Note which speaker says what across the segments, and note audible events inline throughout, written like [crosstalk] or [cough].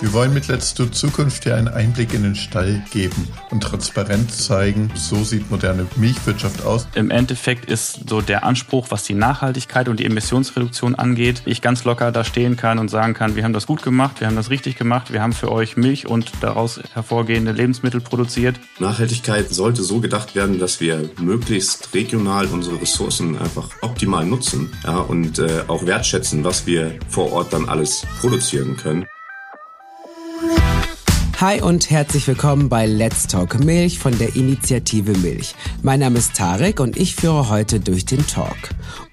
Speaker 1: Wir wollen mit Let's Do Zukunft dir einen Einblick in den Stall geben und transparent zeigen, so sieht moderne Milchwirtschaft aus.
Speaker 2: Im Endeffekt ist so der Anspruch, was die Nachhaltigkeit und die Emissionsreduktion angeht, ich ganz locker da stehen kann und sagen kann, wir haben das gut gemacht, wir haben das richtig gemacht, wir haben für euch Milch und daraus hervorgehende Lebensmittel produziert.
Speaker 3: Nachhaltigkeit sollte so gedacht werden, dass wir möglichst regional unsere Ressourcen einfach optimal nutzen ja, und äh, auch wertschätzen, was wir vor Ort dann alles produzieren können.
Speaker 4: Hi und herzlich willkommen bei Let's Talk Milch von der Initiative Milch. Mein Name ist Tarek und ich führe heute durch den Talk.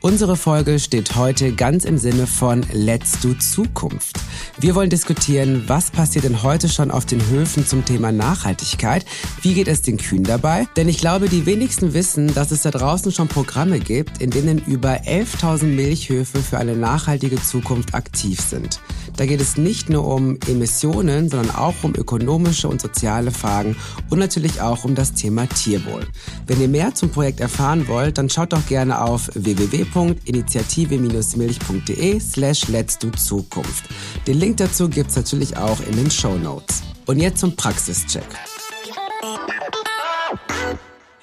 Speaker 4: Unsere Folge steht heute ganz im Sinne von Let's Do Zukunft. Wir wollen diskutieren, was passiert denn heute schon auf den Höfen zum Thema Nachhaltigkeit? Wie geht es den Kühen dabei? Denn ich glaube, die wenigsten wissen, dass es da draußen schon Programme gibt, in denen über 11.000 Milchhöfe für eine nachhaltige Zukunft aktiv sind. Da geht es nicht nur um Emissionen, sondern auch um ökonomische und soziale Fragen und natürlich auch um das Thema Tierwohl. Wenn ihr mehr zum Projekt erfahren wollt, dann schaut doch gerne auf www.initiative-milch.de slash let's do Zukunft. Den Link dazu gibt's natürlich auch in den Show Notes. Und jetzt zum Praxischeck.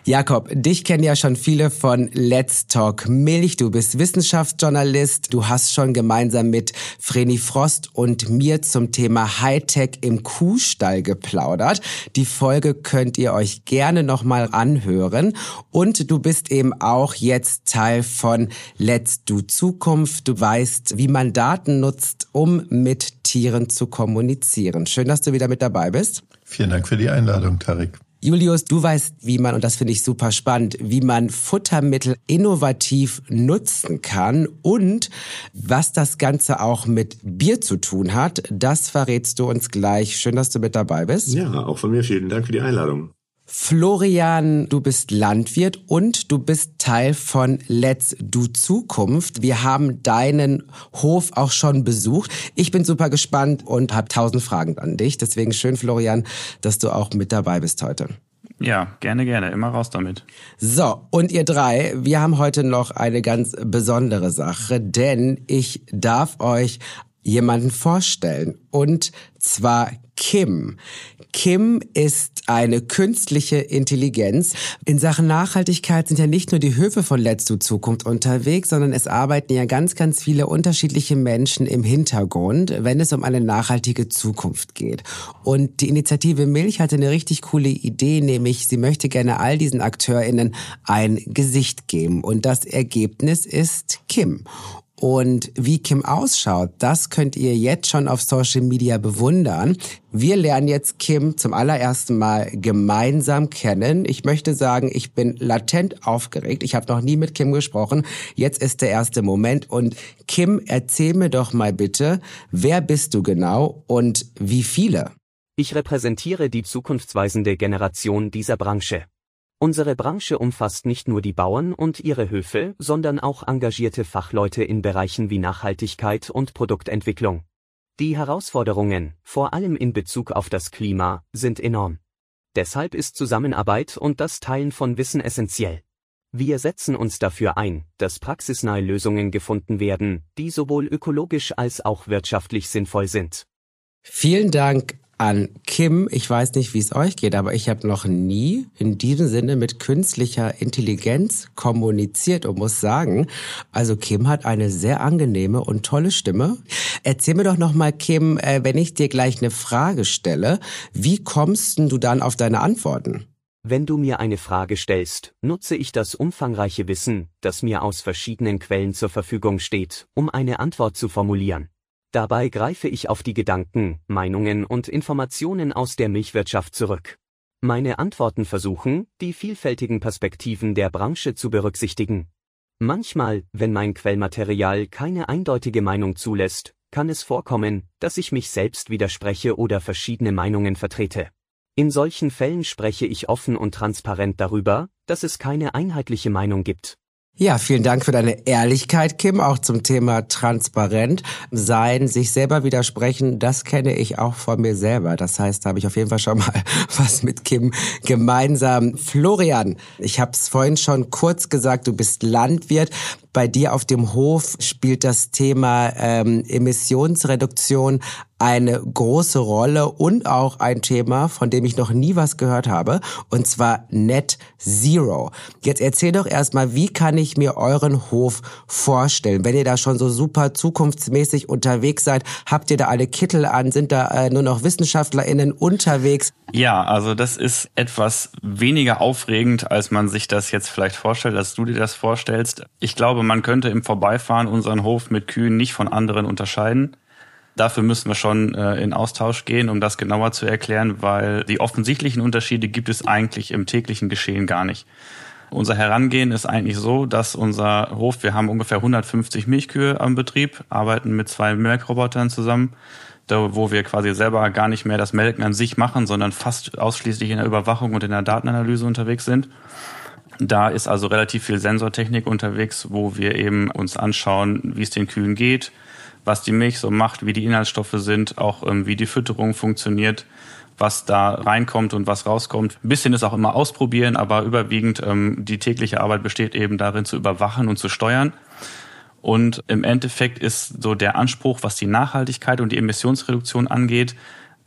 Speaker 4: Jakob, dich kennen ja schon viele von Let's Talk Milch. Du bist Wissenschaftsjournalist. Du hast schon gemeinsam mit Vreni Frost und mir zum Thema Hightech im Kuhstall geplaudert. Die Folge könnt ihr euch gerne nochmal anhören. Und du bist eben auch jetzt Teil von Let's Do Zukunft. Du weißt, wie man Daten nutzt, um mit Tieren zu kommunizieren. Schön, dass du wieder mit dabei bist.
Speaker 1: Vielen Dank für die Einladung, Tarik.
Speaker 4: Julius, du weißt, wie man, und das finde ich super spannend, wie man Futtermittel innovativ nutzen kann und was das Ganze auch mit Bier zu tun hat, das verrätst du uns gleich. Schön, dass du mit dabei bist.
Speaker 3: Ja, auch von mir vielen Dank für die Einladung.
Speaker 4: Florian, du bist Landwirt und du bist Teil von Let's Do Zukunft. Wir haben deinen Hof auch schon besucht. Ich bin super gespannt und habe tausend Fragen an dich. Deswegen schön, Florian, dass du auch mit dabei bist heute.
Speaker 2: Ja, gerne, gerne. Immer raus damit.
Speaker 4: So, und ihr drei, wir haben heute noch eine ganz besondere Sache, denn ich darf euch jemanden vorstellen. Und zwar Kim. Kim ist eine künstliche Intelligenz. In Sachen Nachhaltigkeit sind ja nicht nur die Höfe von Let's Do Zukunft unterwegs, sondern es arbeiten ja ganz, ganz viele unterschiedliche Menschen im Hintergrund, wenn es um eine nachhaltige Zukunft geht. Und die Initiative Milch hatte eine richtig coole Idee, nämlich sie möchte gerne all diesen AkteurInnen ein Gesicht geben. Und das Ergebnis ist Kim. Und wie Kim ausschaut, das könnt ihr jetzt schon auf Social Media bewundern. Wir lernen jetzt Kim zum allerersten Mal gemeinsam kennen. Ich möchte sagen, ich bin latent aufgeregt. Ich habe noch nie mit Kim gesprochen. Jetzt ist der erste Moment. Und Kim, erzähl mir doch mal bitte, wer bist du genau und wie viele?
Speaker 5: Ich repräsentiere die zukunftsweisende Generation dieser Branche. Unsere Branche umfasst nicht nur die Bauern und ihre Höfe, sondern auch engagierte Fachleute in Bereichen wie Nachhaltigkeit und Produktentwicklung. Die Herausforderungen, vor allem in Bezug auf das Klima, sind enorm. Deshalb ist Zusammenarbeit und das Teilen von Wissen essentiell. Wir setzen uns dafür ein, dass praxisnahe Lösungen gefunden werden, die sowohl ökologisch als auch wirtschaftlich sinnvoll sind.
Speaker 4: Vielen Dank an Kim. Ich weiß nicht, wie es euch geht, aber ich habe noch nie in diesem Sinne mit künstlicher Intelligenz kommuniziert und muss sagen, also Kim hat eine sehr angenehme und tolle Stimme. Erzähl mir doch noch mal, Kim, äh, wenn ich dir gleich eine Frage stelle, wie kommst du dann auf deine Antworten?
Speaker 5: Wenn du mir eine Frage stellst, nutze ich das umfangreiche Wissen, das mir aus verschiedenen Quellen zur Verfügung steht, um eine Antwort zu formulieren. Dabei greife ich auf die Gedanken, Meinungen und Informationen aus der Milchwirtschaft zurück. Meine Antworten versuchen, die vielfältigen Perspektiven der Branche zu berücksichtigen. Manchmal, wenn mein Quellmaterial keine eindeutige Meinung zulässt, kann es vorkommen, dass ich mich selbst widerspreche oder verschiedene Meinungen vertrete. In solchen Fällen spreche ich offen und transparent darüber, dass es keine einheitliche Meinung gibt.
Speaker 4: Ja, vielen Dank für deine Ehrlichkeit, Kim, auch zum Thema transparent sein, sich selber widersprechen. Das kenne ich auch von mir selber. Das heißt, da habe ich auf jeden Fall schon mal [laughs] was mit Kim gemeinsam. Florian, ich habe es vorhin schon kurz gesagt, du bist Landwirt. Bei dir auf dem Hof spielt das Thema ähm, Emissionsreduktion eine große Rolle und auch ein Thema, von dem ich noch nie was gehört habe, und zwar Net Zero. Jetzt erzähl doch erstmal, wie kann ich mir euren Hof vorstellen? Wenn ihr da schon so super zukunftsmäßig unterwegs seid, habt ihr da alle Kittel an? Sind da äh, nur noch WissenschaftlerInnen unterwegs?
Speaker 2: Ja, also das ist etwas weniger aufregend, als man sich das jetzt vielleicht vorstellt, als du dir das vorstellst. Ich glaube, man könnte im Vorbeifahren unseren Hof mit Kühen nicht von anderen unterscheiden. Dafür müssen wir schon äh, in Austausch gehen, um das genauer zu erklären, weil die offensichtlichen Unterschiede gibt es eigentlich im täglichen Geschehen gar nicht. Unser Herangehen ist eigentlich so, dass unser Hof, wir haben ungefähr 150 Milchkühe am Betrieb, arbeiten mit zwei Melkrobotern zusammen, da, wo wir quasi selber gar nicht mehr das Melken an sich machen, sondern fast ausschließlich in der Überwachung und in der Datenanalyse unterwegs sind. Da ist also relativ viel Sensortechnik unterwegs, wo wir eben uns anschauen, wie es den Kühen geht, was die Milch so macht, wie die Inhaltsstoffe sind, auch ähm, wie die Fütterung funktioniert, was da reinkommt und was rauskommt. Ein bisschen ist auch immer ausprobieren, aber überwiegend ähm, die tägliche Arbeit besteht eben darin zu überwachen und zu steuern. Und im Endeffekt ist so der Anspruch, was die Nachhaltigkeit und die Emissionsreduktion angeht,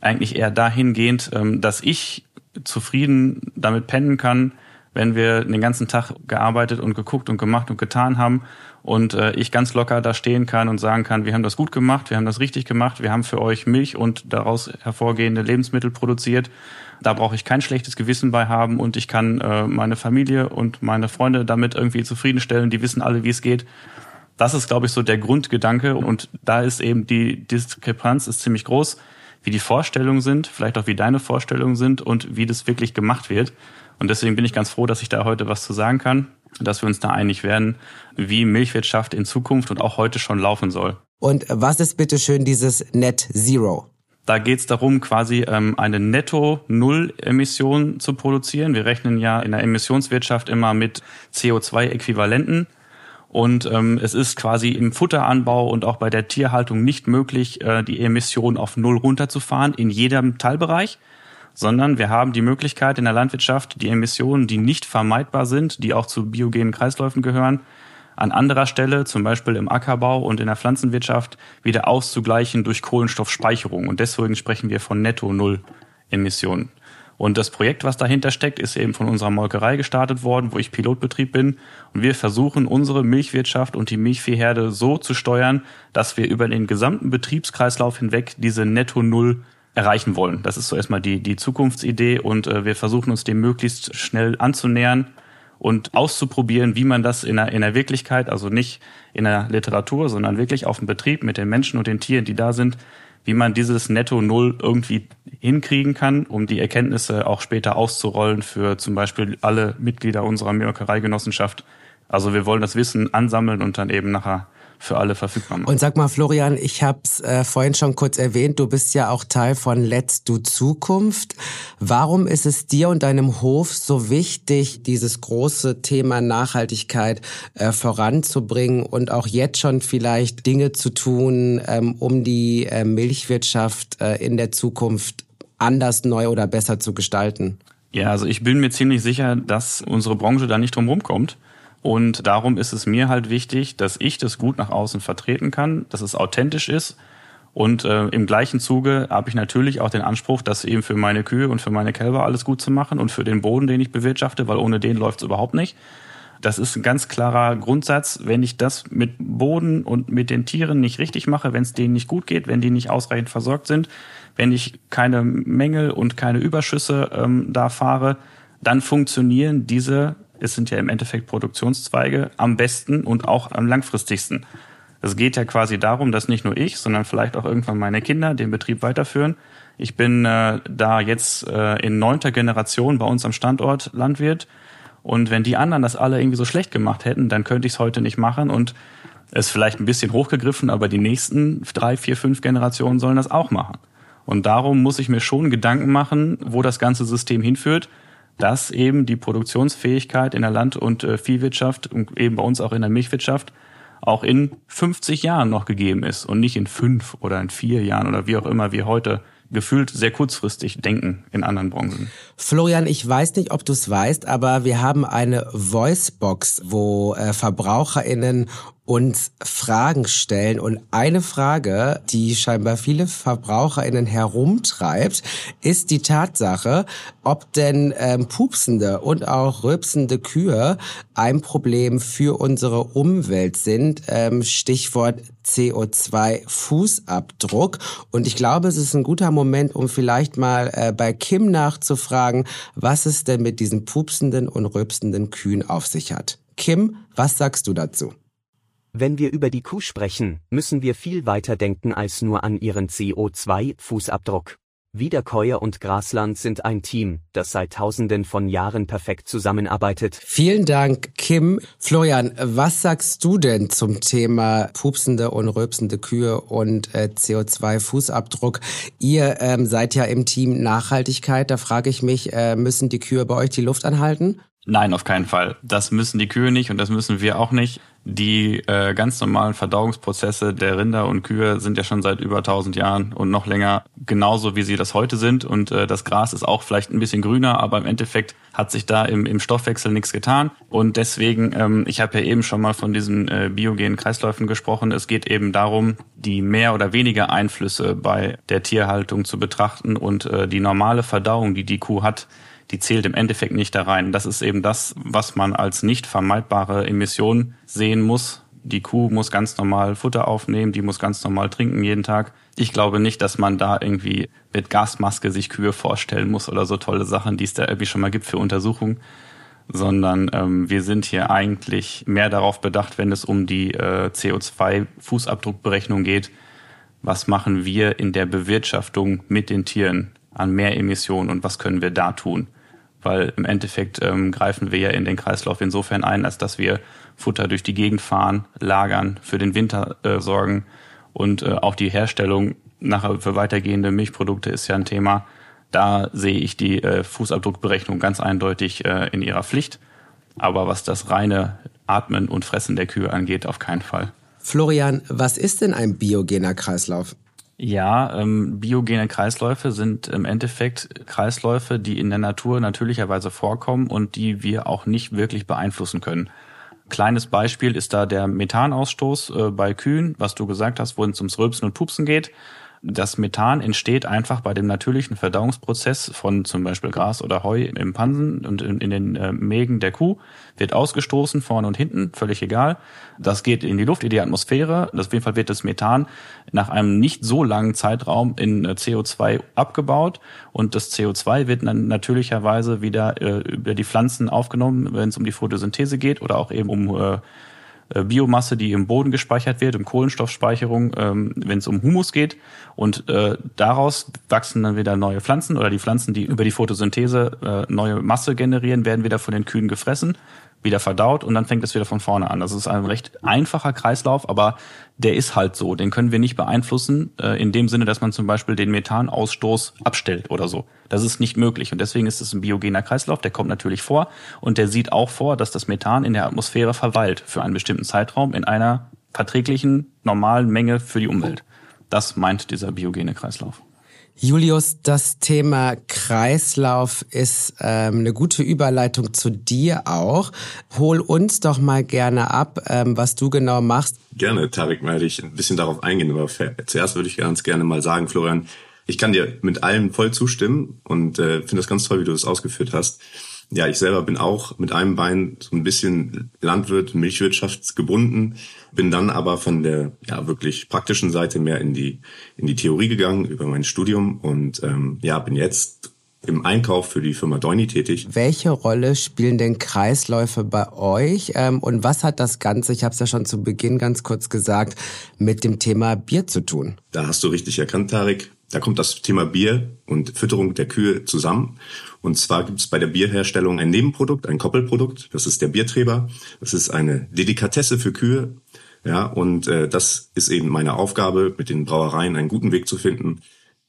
Speaker 2: eigentlich eher dahingehend, ähm, dass ich zufrieden damit pennen kann, wenn wir den ganzen Tag gearbeitet und geguckt und gemacht und getan haben und äh, ich ganz locker da stehen kann und sagen kann, wir haben das gut gemacht, wir haben das richtig gemacht, wir haben für euch Milch und daraus hervorgehende Lebensmittel produziert. Da brauche ich kein schlechtes Gewissen bei haben und ich kann äh, meine Familie und meine Freunde damit irgendwie zufriedenstellen. Die wissen alle, wie es geht. Das ist, glaube ich, so der Grundgedanke und da ist eben die Diskrepanz ist ziemlich groß, wie die Vorstellungen sind, vielleicht auch wie deine Vorstellungen sind und wie das wirklich gemacht wird. Und deswegen bin ich ganz froh, dass ich da heute was zu sagen kann dass wir uns da einig werden, wie Milchwirtschaft in Zukunft und auch heute schon laufen soll.
Speaker 4: Und was ist bitte schön dieses Net Zero?
Speaker 2: Da geht es darum, quasi ähm, eine Netto-Null-Emission zu produzieren. Wir rechnen ja in der Emissionswirtschaft immer mit CO2-Äquivalenten. Und ähm, es ist quasi im Futteranbau und auch bei der Tierhaltung nicht möglich, äh, die Emissionen auf Null runterzufahren in jedem Teilbereich sondern wir haben die Möglichkeit in der Landwirtschaft, die Emissionen, die nicht vermeidbar sind, die auch zu biogenen Kreisläufen gehören, an anderer Stelle, zum Beispiel im Ackerbau und in der Pflanzenwirtschaft, wieder auszugleichen durch Kohlenstoffspeicherung. Und deswegen sprechen wir von Netto-Null-Emissionen. Und das Projekt, was dahinter steckt, ist eben von unserer Molkerei gestartet worden, wo ich Pilotbetrieb bin. Und wir versuchen, unsere Milchwirtschaft und die Milchviehherde so zu steuern, dass wir über den gesamten Betriebskreislauf hinweg diese Netto-Null erreichen wollen. Das ist so erstmal die, die Zukunftsidee und äh, wir versuchen uns dem möglichst schnell anzunähern und auszuprobieren, wie man das in der, in der Wirklichkeit, also nicht in der Literatur, sondern wirklich auf dem Betrieb mit den Menschen und den Tieren, die da sind, wie man dieses Netto Null irgendwie hinkriegen kann, um die Erkenntnisse auch später auszurollen für zum Beispiel alle Mitglieder unserer Molkereigenossenschaft. Also wir wollen das Wissen ansammeln und dann eben nachher für alle verfügbar machen.
Speaker 4: Und sag mal, Florian, ich habe es äh, vorhin schon kurz erwähnt, du bist ja auch Teil von Let's Do Zukunft. Warum ist es dir und deinem Hof so wichtig, dieses große Thema Nachhaltigkeit äh, voranzubringen und auch jetzt schon vielleicht Dinge zu tun, ähm, um die äh, Milchwirtschaft äh, in der Zukunft anders, neu oder besser zu gestalten?
Speaker 2: Ja, also ich bin mir ziemlich sicher, dass unsere Branche da nicht drum rumkommt. Und darum ist es mir halt wichtig, dass ich das gut nach außen vertreten kann, dass es authentisch ist. Und äh, im gleichen Zuge habe ich natürlich auch den Anspruch, das eben für meine Kühe und für meine Kälber alles gut zu machen und für den Boden, den ich bewirtschafte, weil ohne den läuft es überhaupt nicht. Das ist ein ganz klarer Grundsatz. Wenn ich das mit Boden und mit den Tieren nicht richtig mache, wenn es denen nicht gut geht, wenn die nicht ausreichend versorgt sind, wenn ich keine Mängel und keine Überschüsse ähm, da fahre, dann funktionieren diese es sind ja im Endeffekt Produktionszweige, am besten und auch am langfristigsten. Es geht ja quasi darum, dass nicht nur ich, sondern vielleicht auch irgendwann meine Kinder den Betrieb weiterführen. Ich bin äh, da jetzt äh, in neunter Generation bei uns am Standort Landwirt. Und wenn die anderen das alle irgendwie so schlecht gemacht hätten, dann könnte ich es heute nicht machen und es vielleicht ein bisschen hochgegriffen, aber die nächsten drei, vier, fünf Generationen sollen das auch machen. Und darum muss ich mir schon Gedanken machen, wo das ganze System hinführt dass eben die Produktionsfähigkeit in der Land- und äh, Viehwirtschaft und eben bei uns auch in der Milchwirtschaft auch in 50 Jahren noch gegeben ist und nicht in fünf oder in vier Jahren oder wie auch immer wir heute gefühlt sehr kurzfristig denken in anderen Branchen.
Speaker 4: Florian, ich weiß nicht, ob du es weißt, aber wir haben eine Voicebox, wo äh, VerbraucherInnen uns Fragen stellen. Und eine Frage, die scheinbar viele VerbraucherInnen herumtreibt, ist die Tatsache, ob denn ähm, pupsende und auch rülpsende Kühe ein Problem für unsere Umwelt sind. Ähm, Stichwort CO2-Fußabdruck. Und ich glaube, es ist ein guter Moment, um vielleicht mal äh, bei Kim nachzufragen, was es denn mit diesen pupsenden und rülpsenden Kühen auf sich hat. Kim, was sagst du dazu?
Speaker 5: Wenn wir über die Kuh sprechen, müssen wir viel weiter denken als nur an ihren CO2-Fußabdruck. Wiederkäuer und Grasland sind ein Team, das seit Tausenden von Jahren perfekt zusammenarbeitet.
Speaker 4: Vielen Dank, Kim. Florian, was sagst du denn zum Thema pupsende und rülpsende Kühe und äh, CO2-Fußabdruck? Ihr ähm, seid ja im Team Nachhaltigkeit. Da frage ich mich, äh, müssen die Kühe bei euch die Luft anhalten?
Speaker 2: Nein, auf keinen Fall. Das müssen die Kühe nicht und das müssen wir auch nicht. Die äh, ganz normalen Verdauungsprozesse der Rinder und Kühe sind ja schon seit über 1000 Jahren und noch länger genauso, wie sie das heute sind. Und äh, das Gras ist auch vielleicht ein bisschen grüner, aber im Endeffekt hat sich da im, im Stoffwechsel nichts getan. Und deswegen, ähm, ich habe ja eben schon mal von diesen äh, biogenen Kreisläufen gesprochen. Es geht eben darum, die mehr oder weniger Einflüsse bei der Tierhaltung zu betrachten und äh, die normale Verdauung, die die Kuh hat, die zählt im Endeffekt nicht da rein. Das ist eben das, was man als nicht vermeidbare Emission sehen muss. Die Kuh muss ganz normal Futter aufnehmen, die muss ganz normal trinken jeden Tag. Ich glaube nicht, dass man da irgendwie mit Gasmaske sich Kühe vorstellen muss oder so tolle Sachen, die es da irgendwie schon mal gibt für Untersuchungen, sondern ähm, wir sind hier eigentlich mehr darauf bedacht, wenn es um die äh, CO2-Fußabdruckberechnung geht, was machen wir in der Bewirtschaftung mit den Tieren an mehr Emissionen und was können wir da tun weil im Endeffekt ähm, greifen wir ja in den Kreislauf insofern ein, als dass wir Futter durch die Gegend fahren, lagern, für den Winter äh, sorgen und äh, auch die Herstellung nachher für weitergehende Milchprodukte ist ja ein Thema. Da sehe ich die äh, Fußabdruckberechnung ganz eindeutig äh, in ihrer Pflicht. Aber was das reine Atmen und Fressen der Kühe angeht, auf keinen Fall.
Speaker 4: Florian, was ist denn ein biogener Kreislauf?
Speaker 2: Ja, ähm, biogene Kreisläufe sind im Endeffekt Kreisläufe, die in der Natur natürlicherweise vorkommen und die wir auch nicht wirklich beeinflussen können. Kleines Beispiel ist da der Methanausstoß äh, bei Kühen, was du gesagt hast, wo es ums Rülpsen und Pupsen geht. Das Methan entsteht einfach bei dem natürlichen Verdauungsprozess von zum Beispiel Gras oder Heu im Pansen und in, den äh, Mägen der Kuh, wird ausgestoßen, vorne und hinten, völlig egal. Das geht in die Luft, in die Atmosphäre. Auf jeden Fall wird das Methan nach einem nicht so langen Zeitraum in äh, CO2 abgebaut und das CO2 wird dann natürlicherweise wieder äh, über die Pflanzen aufgenommen, wenn es um die Photosynthese geht oder auch eben um Biomasse, die im Boden gespeichert wird, um Kohlenstoffspeicherung, ähm, wenn es um Humus geht. Und äh, daraus wachsen dann wieder neue Pflanzen oder die Pflanzen, die über die Photosynthese äh, neue Masse generieren, werden wieder von den Kühen gefressen wieder verdaut und dann fängt es wieder von vorne an. Das ist ein recht einfacher Kreislauf, aber der ist halt so. Den können wir nicht beeinflussen, äh, in dem Sinne, dass man zum Beispiel den Methanausstoß abstellt oder so. Das ist nicht möglich und deswegen ist es ein biogener Kreislauf, der kommt natürlich vor und der sieht auch vor, dass das Methan in der Atmosphäre verweilt für einen bestimmten Zeitraum in einer verträglichen, normalen Menge für die Umwelt. Das meint dieser biogene Kreislauf.
Speaker 4: Julius, das Thema Kreislauf ist ähm, eine gute Überleitung zu dir auch. Hol uns doch mal gerne ab, ähm, was du genau machst.
Speaker 3: Gerne, Tarek, werde ich ein bisschen darauf eingehen. Aber zuerst würde ich ganz gerne mal sagen, Florian, ich kann dir mit allem voll zustimmen und äh, finde das ganz toll, wie du das ausgeführt hast. Ja, ich selber bin auch mit einem Bein so ein bisschen Landwirt, Milchwirtschaftsgebunden, bin dann aber von der ja wirklich praktischen Seite mehr in die in die Theorie gegangen über mein Studium und ähm, ja bin jetzt im Einkauf für die Firma Deuni tätig.
Speaker 4: Welche Rolle spielen denn Kreisläufe bei euch ähm, und was hat das Ganze, ich habe es ja schon zu Beginn ganz kurz gesagt, mit dem Thema Bier zu tun?
Speaker 3: Da hast du richtig erkannt, Tarek. Da kommt das Thema Bier und Fütterung der Kühe zusammen. Und zwar gibt es bei der Bierherstellung ein Nebenprodukt, ein Koppelprodukt. Das ist der Biertreber. Das ist eine Delikatesse für Kühe. Ja, und äh, das ist eben meine Aufgabe, mit den Brauereien einen guten Weg zu finden,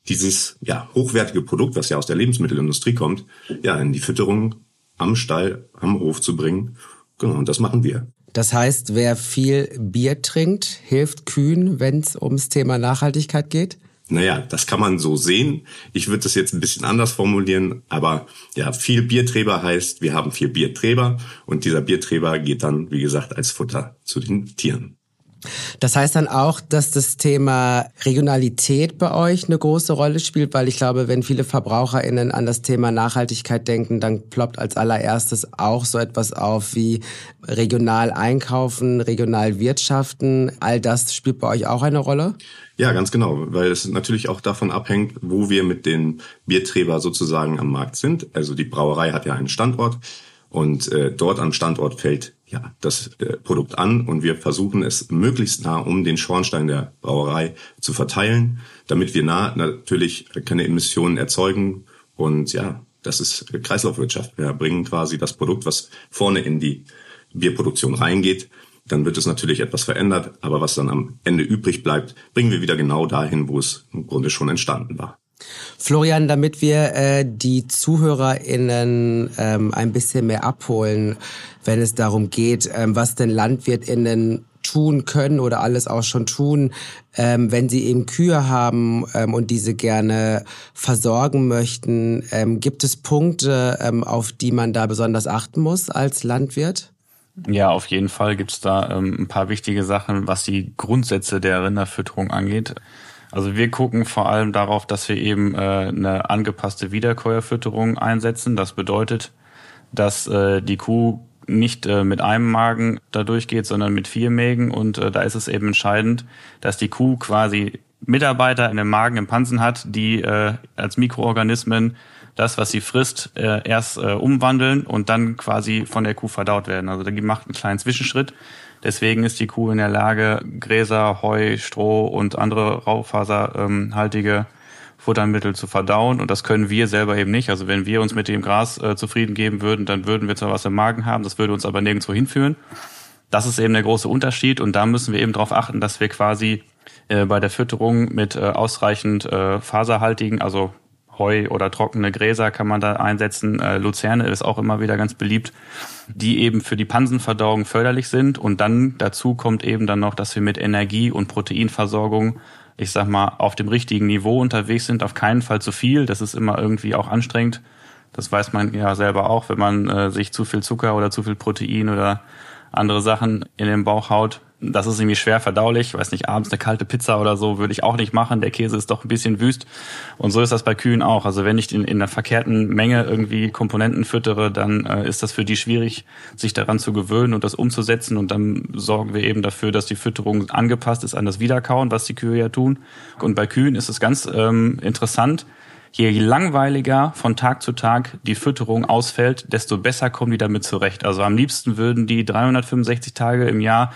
Speaker 3: dieses ja hochwertige Produkt, was ja aus der Lebensmittelindustrie kommt, ja in die Fütterung am Stall, am Hof zu bringen. Genau, und das machen wir.
Speaker 4: Das heißt, wer viel Bier trinkt, hilft Kühen, wenn es ums Thema Nachhaltigkeit geht?
Speaker 3: Naja, das kann man so sehen. Ich würde das jetzt ein bisschen anders formulieren, aber ja, viel Bierträber heißt, wir haben viel Bierträber und dieser Bierträber geht dann, wie gesagt, als Futter zu den Tieren.
Speaker 4: Das heißt dann auch, dass das Thema Regionalität bei euch eine große Rolle spielt, weil ich glaube, wenn viele VerbraucherInnen an das Thema Nachhaltigkeit denken, dann ploppt als allererstes auch so etwas auf wie regional einkaufen, regional wirtschaften. All das spielt bei euch auch eine Rolle?
Speaker 3: Ja, ganz genau, weil es natürlich auch davon abhängt, wo wir mit den Bierträger sozusagen am Markt sind. Also die Brauerei hat ja einen Standort und äh, dort am Standort fällt ja das äh, Produkt an und wir versuchen es möglichst nah um den Schornstein der Brauerei zu verteilen, damit wir nah natürlich keine Emissionen erzeugen und ja, das ist Kreislaufwirtschaft. Wir bringen quasi das Produkt, was vorne in die Bierproduktion reingeht, dann wird es natürlich etwas verändert, aber was dann am Ende übrig bleibt, bringen wir wieder genau dahin, wo es im Grunde schon entstanden war.
Speaker 4: Florian, damit wir äh, die ZuhörerInnen ähm, ein bisschen mehr abholen, wenn es darum geht, ähm, was denn LandwirtInnen tun können oder alles auch schon tun, ähm, wenn sie eben Kühe haben ähm, und diese gerne versorgen möchten. Ähm, gibt es Punkte, ähm, auf die man da besonders achten muss als Landwirt?
Speaker 2: Ja, auf jeden Fall gibt's da ähm, ein paar wichtige Sachen, was die Grundsätze der Rinderfütterung angeht. Also wir gucken vor allem darauf, dass wir eben äh, eine angepasste Wiederkäuerfütterung einsetzen. Das bedeutet, dass äh, die Kuh nicht äh, mit einem Magen da durchgeht, sondern mit vier Mägen. Und äh, da ist es eben entscheidend, dass die Kuh quasi Mitarbeiter in dem Magen, im Pansen hat, die äh, als Mikroorganismen das, was sie frisst, äh, erst äh, umwandeln und dann quasi von der Kuh verdaut werden. Also die macht einen kleinen Zwischenschritt. Deswegen ist die Kuh in der Lage, Gräser, Heu, Stroh und andere raufaserhaltige Futtermittel zu verdauen. Und das können wir selber eben nicht. Also wenn wir uns mit dem Gras äh, zufrieden geben würden, dann würden wir zwar was im Magen haben, das würde uns aber nirgendwo hinführen. Das ist eben der große Unterschied. Und da müssen wir eben darauf achten, dass wir quasi äh, bei der Fütterung mit äh, ausreichend äh, faserhaltigen, also Heu oder trockene Gräser kann man da einsetzen. Äh, Luzerne ist auch immer wieder ganz beliebt, die eben für die Pansenverdauung förderlich sind. Und dann dazu kommt eben dann noch, dass wir mit Energie- und Proteinversorgung, ich sag mal, auf dem richtigen Niveau unterwegs sind. Auf keinen Fall zu viel. Das ist immer irgendwie auch anstrengend. Das weiß man ja selber auch, wenn man äh, sich zu viel Zucker oder zu viel Protein oder andere Sachen in den Bauch haut. Das ist irgendwie schwer verdaulich. Ich weiß nicht, abends eine kalte Pizza oder so würde ich auch nicht machen. Der Käse ist doch ein bisschen wüst. Und so ist das bei Kühen auch. Also wenn ich in, in einer verkehrten Menge irgendwie Komponenten füttere, dann äh, ist das für die schwierig, sich daran zu gewöhnen und das umzusetzen. Und dann sorgen wir eben dafür, dass die Fütterung angepasst ist an das Wiederkauen, was die Kühe ja tun. Und bei Kühen ist es ganz ähm, interessant. Je langweiliger von Tag zu Tag die Fütterung ausfällt, desto besser kommen die damit zurecht. Also am liebsten würden die 365 Tage im Jahr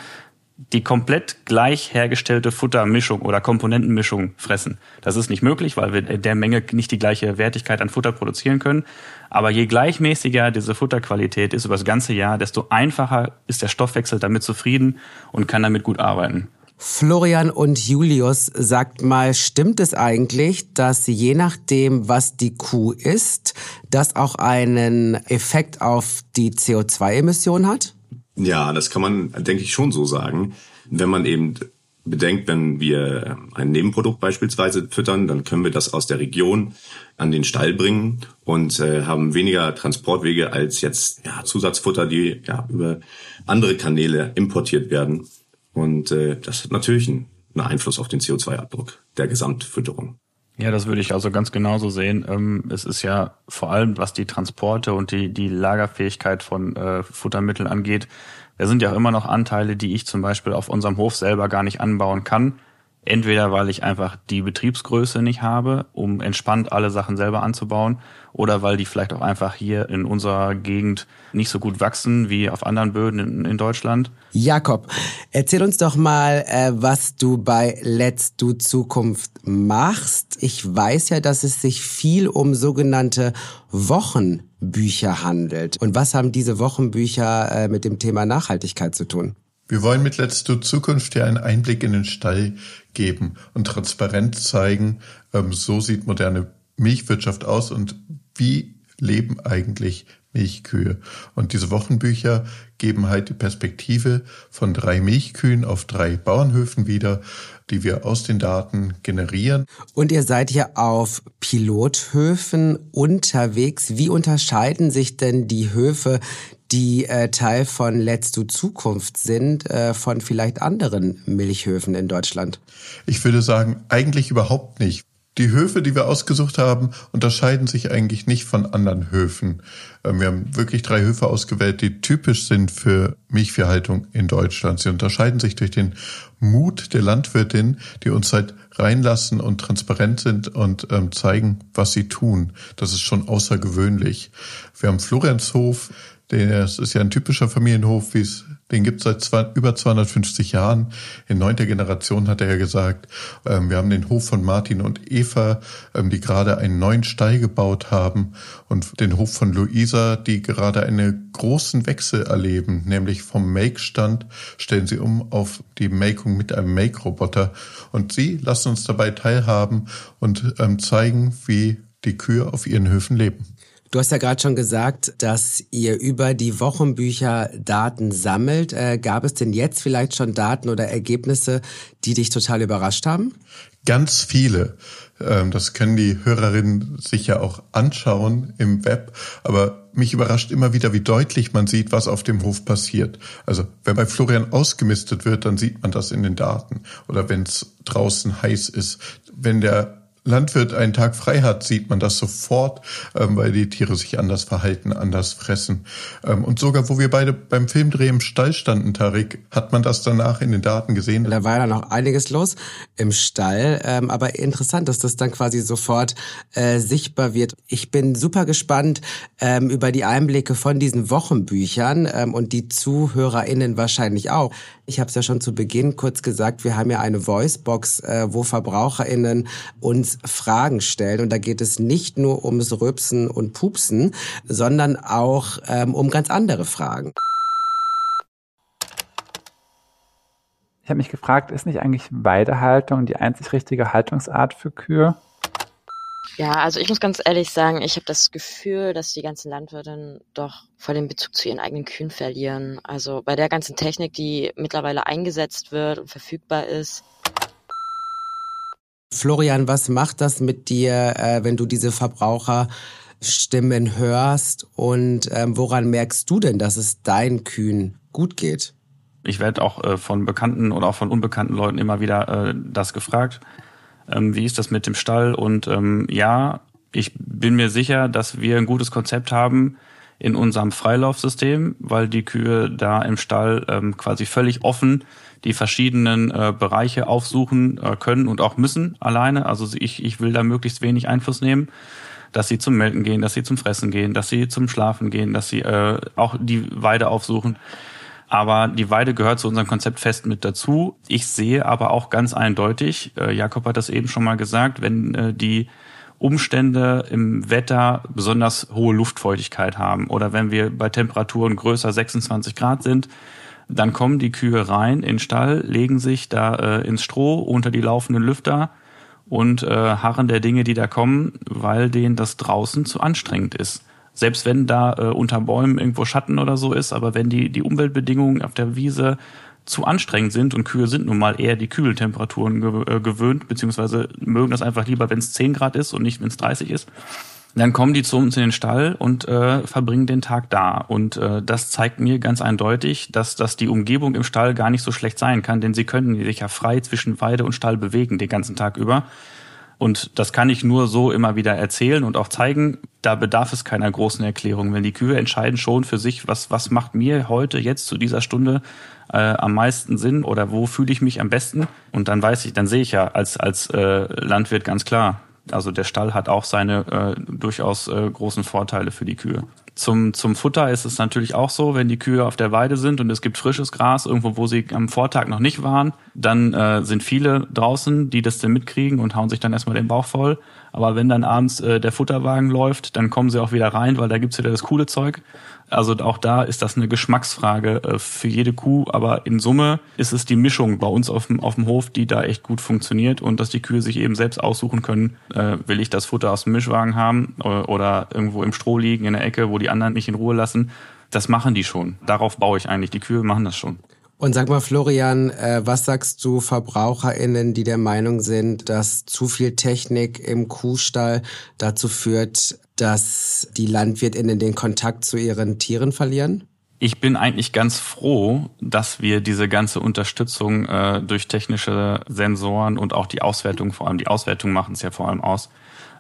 Speaker 2: die komplett gleich hergestellte Futtermischung oder Komponentenmischung fressen. Das ist nicht möglich, weil wir der Menge nicht die gleiche Wertigkeit an Futter produzieren können. Aber je gleichmäßiger diese Futterqualität ist über das ganze Jahr, desto einfacher ist der Stoffwechsel damit zufrieden und kann damit gut arbeiten.
Speaker 4: Florian und Julius, sagt mal, stimmt es eigentlich, dass je nachdem, was die Kuh isst, das auch einen Effekt auf die CO2-Emission hat?
Speaker 3: Ja, das kann man, denke ich, schon so sagen. Wenn man eben bedenkt, wenn wir ein Nebenprodukt beispielsweise füttern, dann können wir das aus der Region an den Stall bringen und äh, haben weniger Transportwege als jetzt ja, Zusatzfutter, die ja über andere Kanäle importiert werden. Und äh, das hat natürlich einen, Einfluss auf den CO2-Abdruck der Gesamtfütterung.
Speaker 2: Ja, das würde ich also ganz genauso sehen. Ähm, es ist ja vor allem, was die Transporte und die, die Lagerfähigkeit von äh, Futtermitteln angeht, da sind ja immer noch Anteile, die ich zum Beispiel auf unserem Hof selber gar nicht anbauen kann. Entweder weil ich einfach die Betriebsgröße nicht habe, um entspannt alle Sachen selber anzubauen, oder weil die vielleicht auch einfach hier in unserer Gegend nicht so gut wachsen wie auf anderen Böden in, in Deutschland.
Speaker 4: Jakob, erzähl uns doch mal, äh, was du bei Let's Do Zukunft machst. Ich weiß ja, dass es sich viel um sogenannte Wochenbücher handelt. Und was haben diese Wochenbücher äh, mit dem Thema Nachhaltigkeit zu tun?
Speaker 1: Wir wollen mit Let's Do Zukunft ja einen Einblick in den Stall geben und transparent zeigen, ähm, so sieht moderne Milchwirtschaft aus und wie leben eigentlich Milchkühe. Und diese Wochenbücher geben halt die Perspektive von drei Milchkühen auf drei Bauernhöfen wieder, die wir aus den Daten generieren.
Speaker 4: Und ihr seid ja auf Pilothöfen unterwegs. Wie unterscheiden sich denn die Höfe, die äh, Teil von Let's Do Zukunft sind, äh, von vielleicht anderen Milchhöfen in Deutschland?
Speaker 1: Ich würde sagen, eigentlich überhaupt nicht. Die Höfe, die wir ausgesucht haben, unterscheiden sich eigentlich nicht von anderen Höfen. Ähm, wir haben wirklich drei Höfe ausgewählt, die typisch sind für Milchviehhaltung in Deutschland. Sie unterscheiden sich durch den Mut der Landwirtin, die uns halt reinlassen und transparent sind und ähm, zeigen, was sie tun. Das ist schon außergewöhnlich. Wir haben Florenzhof, das ist ja ein typischer Familienhof, wie es den gibt seit zwei, über 250 Jahren. In neunter Generation hat er ja gesagt, ähm, wir haben den Hof von Martin und Eva, ähm, die gerade einen neuen Stall gebaut haben und den Hof von Luisa, die gerade einen großen Wechsel erleben, nämlich vom Make-Stand stellen sie um auf die Makung mit einem Make-Roboter und sie lassen uns dabei teilhaben und ähm, zeigen, wie die Kühe auf ihren Höfen leben.
Speaker 4: Du hast ja gerade schon gesagt, dass ihr über die Wochenbücher Daten sammelt. Äh, gab es denn jetzt vielleicht schon Daten oder Ergebnisse, die dich total überrascht haben?
Speaker 1: Ganz viele. Ähm, das können die Hörerinnen sich ja auch anschauen im Web. Aber mich überrascht immer wieder, wie deutlich man sieht, was auf dem Hof passiert. Also wenn bei Florian ausgemistet wird, dann sieht man das in den Daten. Oder wenn es draußen heiß ist. Wenn der Landwirt einen Tag frei hat, sieht man das sofort, ähm, weil die Tiere sich anders verhalten, anders fressen. Ähm, und sogar, wo wir beide beim Filmdreh im Stall standen, Tarik, hat man das danach in den Daten gesehen.
Speaker 4: Da war ja noch einiges los im Stall, ähm, aber interessant, dass das dann quasi sofort äh, sichtbar wird. Ich bin super gespannt ähm, über die Einblicke von diesen Wochenbüchern ähm, und die ZuhörerInnen wahrscheinlich auch. Ich habe es ja schon zu Beginn kurz gesagt, wir haben ja eine Voicebox, äh, wo VerbraucherInnen uns Fragen stellen. Und da geht es nicht nur ums Rübsen und Pupsen, sondern auch ähm, um ganz andere Fragen.
Speaker 6: Ich habe mich gefragt, ist nicht eigentlich Weidehaltung die einzig richtige Haltungsart für Kühe?
Speaker 7: Ja, also ich muss ganz ehrlich sagen, ich habe das Gefühl, dass die ganzen Landwirte doch voll den Bezug zu ihren eigenen Kühen verlieren. Also bei der ganzen Technik, die mittlerweile eingesetzt wird und verfügbar ist.
Speaker 4: Florian, was macht das mit dir, äh, wenn du diese Verbraucherstimmen hörst und ähm, woran merkst du denn, dass es deinen Kühen gut geht?
Speaker 2: Ich werde auch äh, von bekannten oder auch von unbekannten Leuten immer wieder äh, das gefragt ähm, wie ist das mit dem Stall? Und ähm, ja, ich bin mir sicher, dass wir ein gutes Konzept haben in unserem Freilaufsystem, weil die Kühe da im Stall ähm, quasi völlig offen die verschiedenen äh, Bereiche aufsuchen äh, können und auch müssen alleine. Also ich, ich will da möglichst wenig Einfluss nehmen dass sie zum Melken gehen, dass sie zum Fressen gehen, dass sie zum Schlafen gehen, dass sie äh, auch die Weide aufsuchen. Aber die Weide gehört zu unserem Konzept fest mit dazu. Ich sehe aber auch ganz eindeutig, äh, Jakob hat das eben schon mal gesagt, wenn äh, die Umstände im Wetter besonders hohe Luftfeuchtigkeit haben oder wenn wir bei Temperaturen größer 26 Grad sind, dann kommen die Kühe rein in den Stall, legen sich da äh, ins Stroh unter die laufenden Lüfter und äh, harren der Dinge, die da kommen, weil denen das draußen zu anstrengend ist selbst wenn da äh, unter Bäumen irgendwo Schatten oder so ist, aber wenn die, die Umweltbedingungen auf der Wiese zu anstrengend sind und Kühe sind nun mal eher die Kühltemperaturen ge äh, gewöhnt, beziehungsweise mögen das einfach lieber, wenn es 10 Grad ist und nicht, wenn es 30 ist, dann kommen die zu uns in den Stall und äh, verbringen den Tag da. Und äh, das zeigt mir ganz eindeutig, dass, dass die Umgebung im Stall gar nicht so schlecht sein kann, denn sie können sich ja frei zwischen Weide und Stall bewegen den ganzen Tag über. Und das kann ich nur so immer wieder erzählen und auch zeigen. Da bedarf es keiner großen Erklärung. Wenn die Kühe entscheiden schon für sich, was, was macht mir heute jetzt zu dieser Stunde äh, am meisten Sinn oder wo fühle ich mich am besten? Und dann weiß ich, dann sehe ich ja als, als äh, Landwirt ganz klar, also der Stall hat auch seine äh, durchaus äh, großen Vorteile für die Kühe. Zum, zum Futter ist es natürlich auch so, wenn die Kühe auf der Weide sind und es gibt frisches Gras irgendwo, wo sie am Vortag noch nicht waren, dann äh, sind viele draußen, die das dann mitkriegen und hauen sich dann erstmal den Bauch voll. Aber wenn dann abends äh, der Futterwagen läuft, dann kommen sie auch wieder rein, weil da gibt's wieder das coole Zeug. Also auch da ist das eine Geschmacksfrage äh, für jede Kuh, aber in Summe ist es die Mischung bei uns auf dem, auf dem Hof, die da echt gut funktioniert und dass die Kühe sich eben selbst aussuchen können, äh, will ich das Futter aus dem Mischwagen haben äh, oder irgendwo im Stroh liegen in der Ecke, wo die anderen nicht in Ruhe lassen. Das machen die schon. Darauf baue ich eigentlich. Die Kühe machen das schon.
Speaker 4: Und sag mal, Florian, äh, was sagst du VerbraucherInnen, die der Meinung sind, dass zu viel Technik im Kuhstall dazu führt, dass die LandwirtInnen den Kontakt zu ihren Tieren verlieren?
Speaker 2: Ich bin eigentlich ganz froh, dass wir diese ganze Unterstützung äh, durch technische Sensoren und auch die Auswertung, vor allem die Auswertung machen es ja vor allem aus,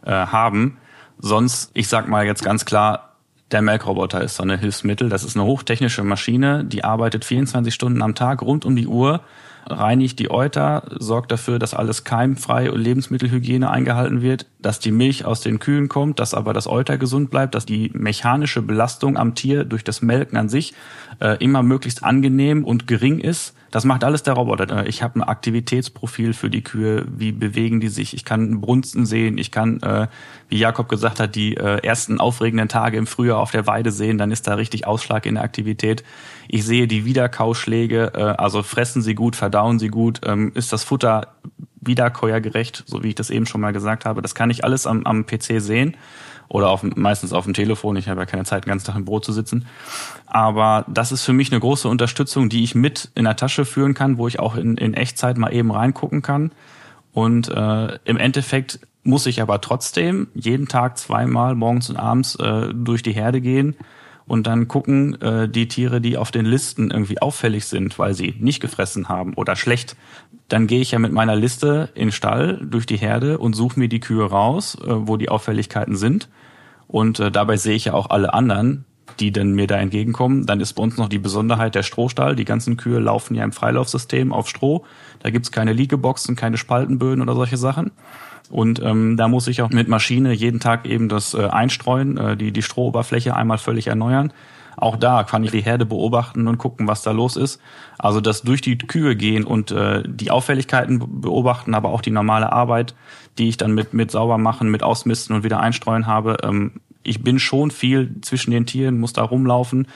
Speaker 2: äh, haben. Sonst, ich sag mal jetzt ganz klar, der Melkroboter ist so eine Hilfsmittel. Das ist eine hochtechnische Maschine, die arbeitet 24 Stunden am Tag rund um die Uhr reinigt die Euter, sorgt dafür, dass alles keimfrei und Lebensmittelhygiene eingehalten wird, dass die Milch aus den Kühen kommt, dass aber das Euter gesund bleibt, dass die mechanische Belastung am Tier durch das Melken an sich äh, immer möglichst angenehm und gering ist. Das macht alles der Roboter. Ich habe ein Aktivitätsprofil für die Kühe, wie bewegen die sich. Ich kann Brunsten sehen, ich kann, äh, wie Jakob gesagt hat, die äh, ersten aufregenden Tage im Frühjahr auf der Weide sehen, dann ist da richtig Ausschlag in der Aktivität. Ich sehe die Wiederkauschläge, äh, also fressen sie gut, verdauen sie gut, ähm, ist das Futter wiederkäuergerecht, so wie ich das eben schon mal gesagt habe. Das kann ich alles am, am PC sehen oder auf, meistens auf dem Telefon. Ich habe ja keine Zeit, den ganzen Tag im Brot zu sitzen. Aber das ist für mich eine große Unterstützung, die ich mit in der Tasche führen kann, wo ich auch in, in Echtzeit mal eben reingucken kann. Und äh, im Endeffekt muss ich aber trotzdem jeden Tag zweimal morgens und abends äh, durch die Herde gehen und dann gucken äh, die Tiere, die auf den Listen irgendwie auffällig sind, weil sie nicht gefressen haben oder schlecht. Dann gehe ich ja mit meiner Liste in den Stall durch die Herde und suche mir die Kühe raus, äh, wo die Auffälligkeiten sind. Und äh, dabei sehe ich ja auch alle anderen, die denn mir da entgegenkommen. Dann ist bei uns noch die Besonderheit der Strohstall. Die ganzen Kühe laufen ja im Freilaufsystem auf Stroh. Da gibt's keine Liegeboxen, keine Spaltenböden oder solche Sachen. Und ähm, da muss ich auch mit Maschine jeden Tag eben das äh, einstreuen, äh, die, die Strohoberfläche einmal völlig erneuern. Auch da kann ich die Herde beobachten und gucken, was da los ist. Also das durch die Kühe gehen und äh, die Auffälligkeiten beobachten, aber auch die normale Arbeit, die ich dann mit, mit sauber machen, mit ausmisten und wieder einstreuen habe. Ähm, ich bin schon viel zwischen den Tieren, muss da rumlaufen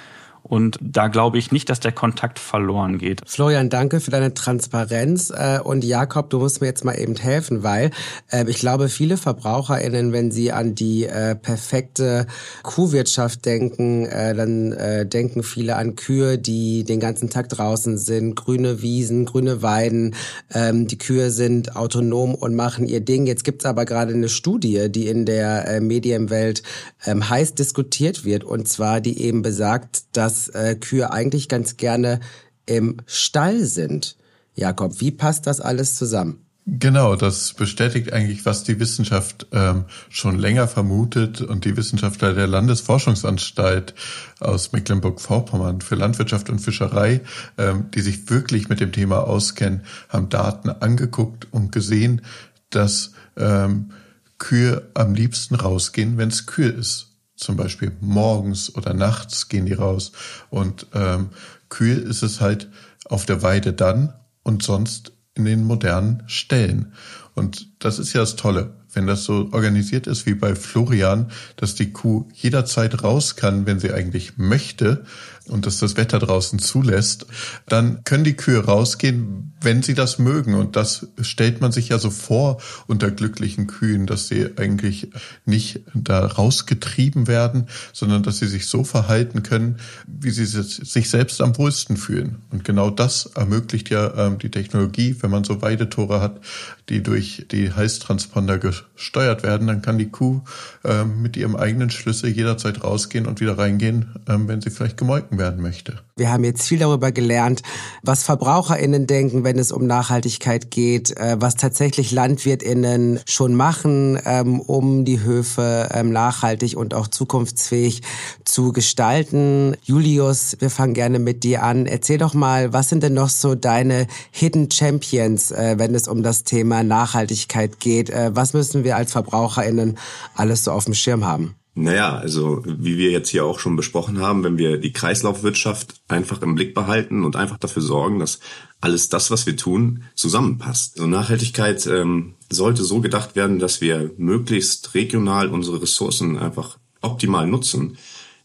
Speaker 2: und da glaube ich nicht, dass der Kontakt verloren geht.
Speaker 4: Florian, danke für deine Transparenz. Äh, und Jakob, du musst mir jetzt mal eben helfen, weil äh, ich glaube, viele VerbraucherInnen, wenn sie an die äh, perfekte Kuhwirtschaft denken, dann denken viele an Kühe, die den ganzen Tag draußen sind, grüne Wiesen, grüne Weiden. Ähm, die Kühe sind autonom und machen ihr Ding. Jetzt gibt's aber gerade eine Studie, die in der Medienwelt ähm, heiß diskutiert wird, und zwar die eben besagt, dass dass äh, Kühe eigentlich ganz gerne im Stall sind. Jakob, wie passt das alles zusammen?
Speaker 1: Genau, das bestätigt eigentlich, was die Wissenschaft ähm, schon länger vermutet und die Wissenschaftler der Landesforschungsanstalt aus Mecklenburg-Vorpommern für Landwirtschaft und Fischerei, ähm, die sich wirklich mit dem Thema auskennen, haben Daten angeguckt und gesehen, dass ähm, Kühe am liebsten rausgehen, wenn es kühl ist zum Beispiel morgens oder nachts gehen die raus. Und ähm, kühl ist es halt auf der Weide dann und sonst in den modernen Stellen. Und das ist ja das Tolle wenn das so organisiert ist wie bei Florian, dass die Kuh jederzeit raus kann, wenn sie eigentlich möchte und dass das Wetter draußen zulässt, dann können die Kühe rausgehen, wenn sie das mögen. Und das stellt man sich ja so vor unter glücklichen Kühen, dass sie eigentlich nicht da rausgetrieben werden, sondern dass sie sich so verhalten können, wie sie sich selbst am wohlsten fühlen. Und genau das ermöglicht ja ähm, die Technologie, wenn man so Weidetore hat, die durch die Heißtransponder gesteuert werden, dann kann die Kuh äh, mit ihrem eigenen Schlüssel jederzeit rausgehen und wieder reingehen, äh, wenn sie vielleicht gemolken werden möchte.
Speaker 4: Wir haben jetzt viel darüber gelernt, was VerbraucherInnen denken, wenn es um Nachhaltigkeit geht, äh, was tatsächlich LandwirtInnen schon machen, ähm, um die Höfe ähm, nachhaltig und auch zukunftsfähig zu gestalten. Julius, wir fangen gerne mit dir an. Erzähl doch mal, was sind denn noch so deine Hidden Champions, äh, wenn es um das Thema Nachhaltigkeit geht? Was müssen wir als VerbraucherInnen alles so auf dem Schirm haben?
Speaker 3: Naja, also wie wir jetzt hier auch schon besprochen haben, wenn wir die Kreislaufwirtschaft einfach im Blick behalten und einfach dafür sorgen, dass alles das, was wir tun, zusammenpasst. Also Nachhaltigkeit ähm, sollte so gedacht werden, dass wir möglichst regional unsere Ressourcen einfach optimal nutzen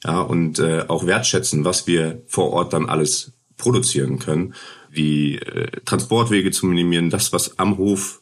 Speaker 3: ja, und äh, auch wertschätzen, was wir vor Ort dann alles produzieren können, die äh, Transportwege zu minimieren, das, was am Hof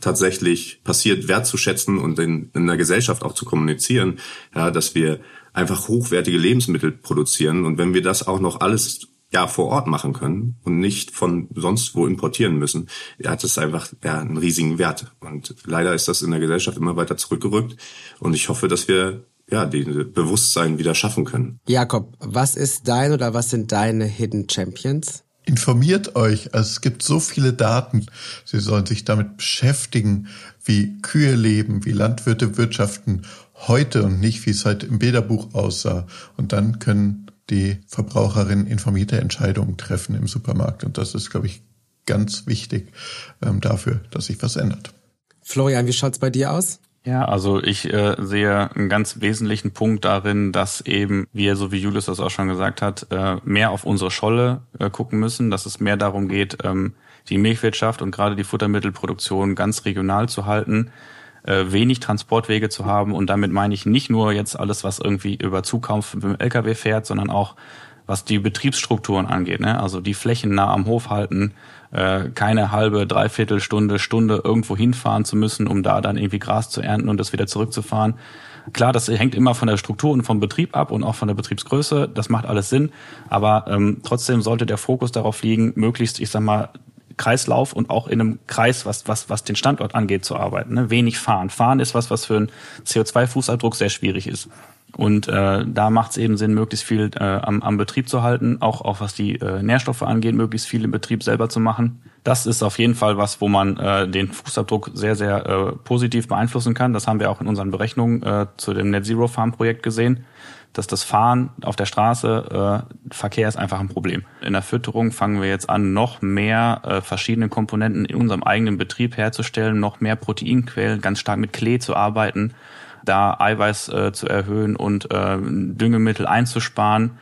Speaker 3: tatsächlich passiert, wertzuschätzen und in, in der Gesellschaft auch zu kommunizieren, ja, dass wir einfach hochwertige Lebensmittel produzieren und wenn wir das auch noch alles ja vor Ort machen können und nicht von sonst wo importieren müssen, ja, hat es einfach ja, einen riesigen Wert und leider ist das in der Gesellschaft immer weiter zurückgerückt und ich hoffe, dass wir ja, den Bewusstsein wieder schaffen können.
Speaker 4: Jakob, was ist dein oder was sind deine Hidden Champions?
Speaker 1: Informiert euch, also es gibt so viele Daten. Sie sollen sich damit beschäftigen, wie Kühe leben, wie Landwirte wirtschaften heute und nicht, wie es halt im Bilderbuch aussah. Und dann können die Verbraucherinnen informierte Entscheidungen treffen im Supermarkt. Und das ist, glaube ich, ganz wichtig ähm, dafür, dass sich was ändert.
Speaker 4: Florian, wie schaut's bei dir aus?
Speaker 2: Ja, also ich äh, sehe einen ganz wesentlichen Punkt darin, dass eben wir, so wie Julius das auch schon gesagt hat, äh, mehr auf unsere Scholle äh, gucken müssen, dass es mehr darum geht, ähm, die Milchwirtschaft und gerade die Futtermittelproduktion ganz regional zu halten, äh, wenig Transportwege zu haben und damit meine ich nicht nur jetzt alles, was irgendwie über Zukauf mit dem LKW fährt, sondern auch was die Betriebsstrukturen angeht, ne? also die Flächen nah am Hof halten, äh, keine halbe, dreiviertel Stunde, Stunde irgendwo hinfahren zu müssen, um da dann irgendwie Gras zu ernten und das wieder zurückzufahren. Klar, das hängt immer von der Struktur und vom Betrieb ab und auch von der Betriebsgröße. Das macht alles Sinn. Aber ähm, trotzdem sollte der Fokus darauf liegen, möglichst, ich sag mal, Kreislauf und auch in einem Kreis, was, was, was den Standort angeht, zu arbeiten. Ne? Wenig fahren. Fahren ist was, was für einen CO2-Fußabdruck sehr schwierig ist. Und äh, da macht es eben Sinn, möglichst viel äh, am, am Betrieb zu halten, auch, auch was die äh, Nährstoffe angeht, möglichst viel im Betrieb selber zu machen. Das ist auf jeden Fall was, wo man äh, den Fußabdruck sehr, sehr äh, positiv beeinflussen kann. Das haben wir auch in unseren Berechnungen äh, zu dem Net Zero Farm Projekt gesehen, dass das Fahren auf der Straße, äh, Verkehr ist einfach ein Problem. In der Fütterung fangen wir jetzt an, noch mehr äh, verschiedene Komponenten in unserem eigenen Betrieb herzustellen, noch mehr Proteinquellen, ganz stark mit Klee zu arbeiten da Eiweiß äh, zu erhöhen und äh, Düngemittel einzusparen,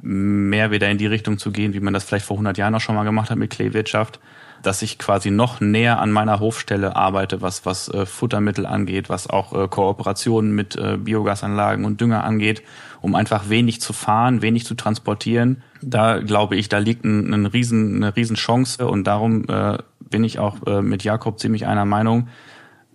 Speaker 2: mehr wieder in die Richtung zu gehen, wie man das vielleicht vor 100 Jahren auch schon mal gemacht hat mit Kleewirtschaft, dass ich quasi noch näher an meiner Hofstelle arbeite, was, was äh, Futtermittel angeht, was auch äh, Kooperationen mit äh, Biogasanlagen und Dünger angeht, um einfach wenig zu fahren, wenig zu transportieren. Da glaube ich, da liegt ein, ein riesen, eine riesen Chance und darum äh, bin ich auch äh, mit Jakob ziemlich einer Meinung,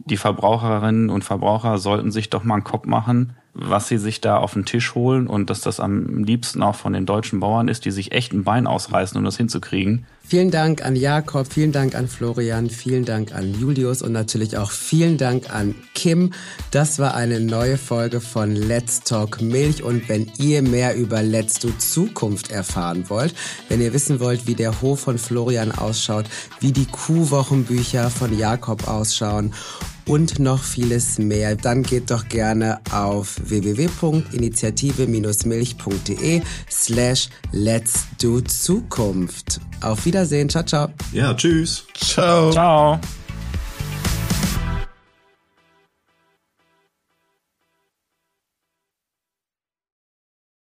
Speaker 2: die Verbraucherinnen und Verbraucher sollten sich doch mal einen Kopf machen, was sie sich da auf den Tisch holen und dass das am liebsten auch von den deutschen Bauern ist, die sich echt ein Bein ausreißen, um das hinzukriegen.
Speaker 4: Vielen Dank an Jakob, vielen Dank an Florian, vielen Dank an Julius und natürlich auch vielen Dank an Kim. Das war eine neue Folge von Let's Talk Milch und wenn ihr mehr über Let's Do Zukunft erfahren wollt, wenn ihr wissen wollt, wie der Hof von Florian ausschaut, wie die Kuhwochenbücher von Jakob ausschauen und noch vieles mehr, dann geht doch gerne auf www.initiative-milch.de slash let's do Zukunft. Auf Wiedersehen. Ciao, ciao.
Speaker 3: Ja, tschüss.
Speaker 1: Ciao.
Speaker 2: Ciao.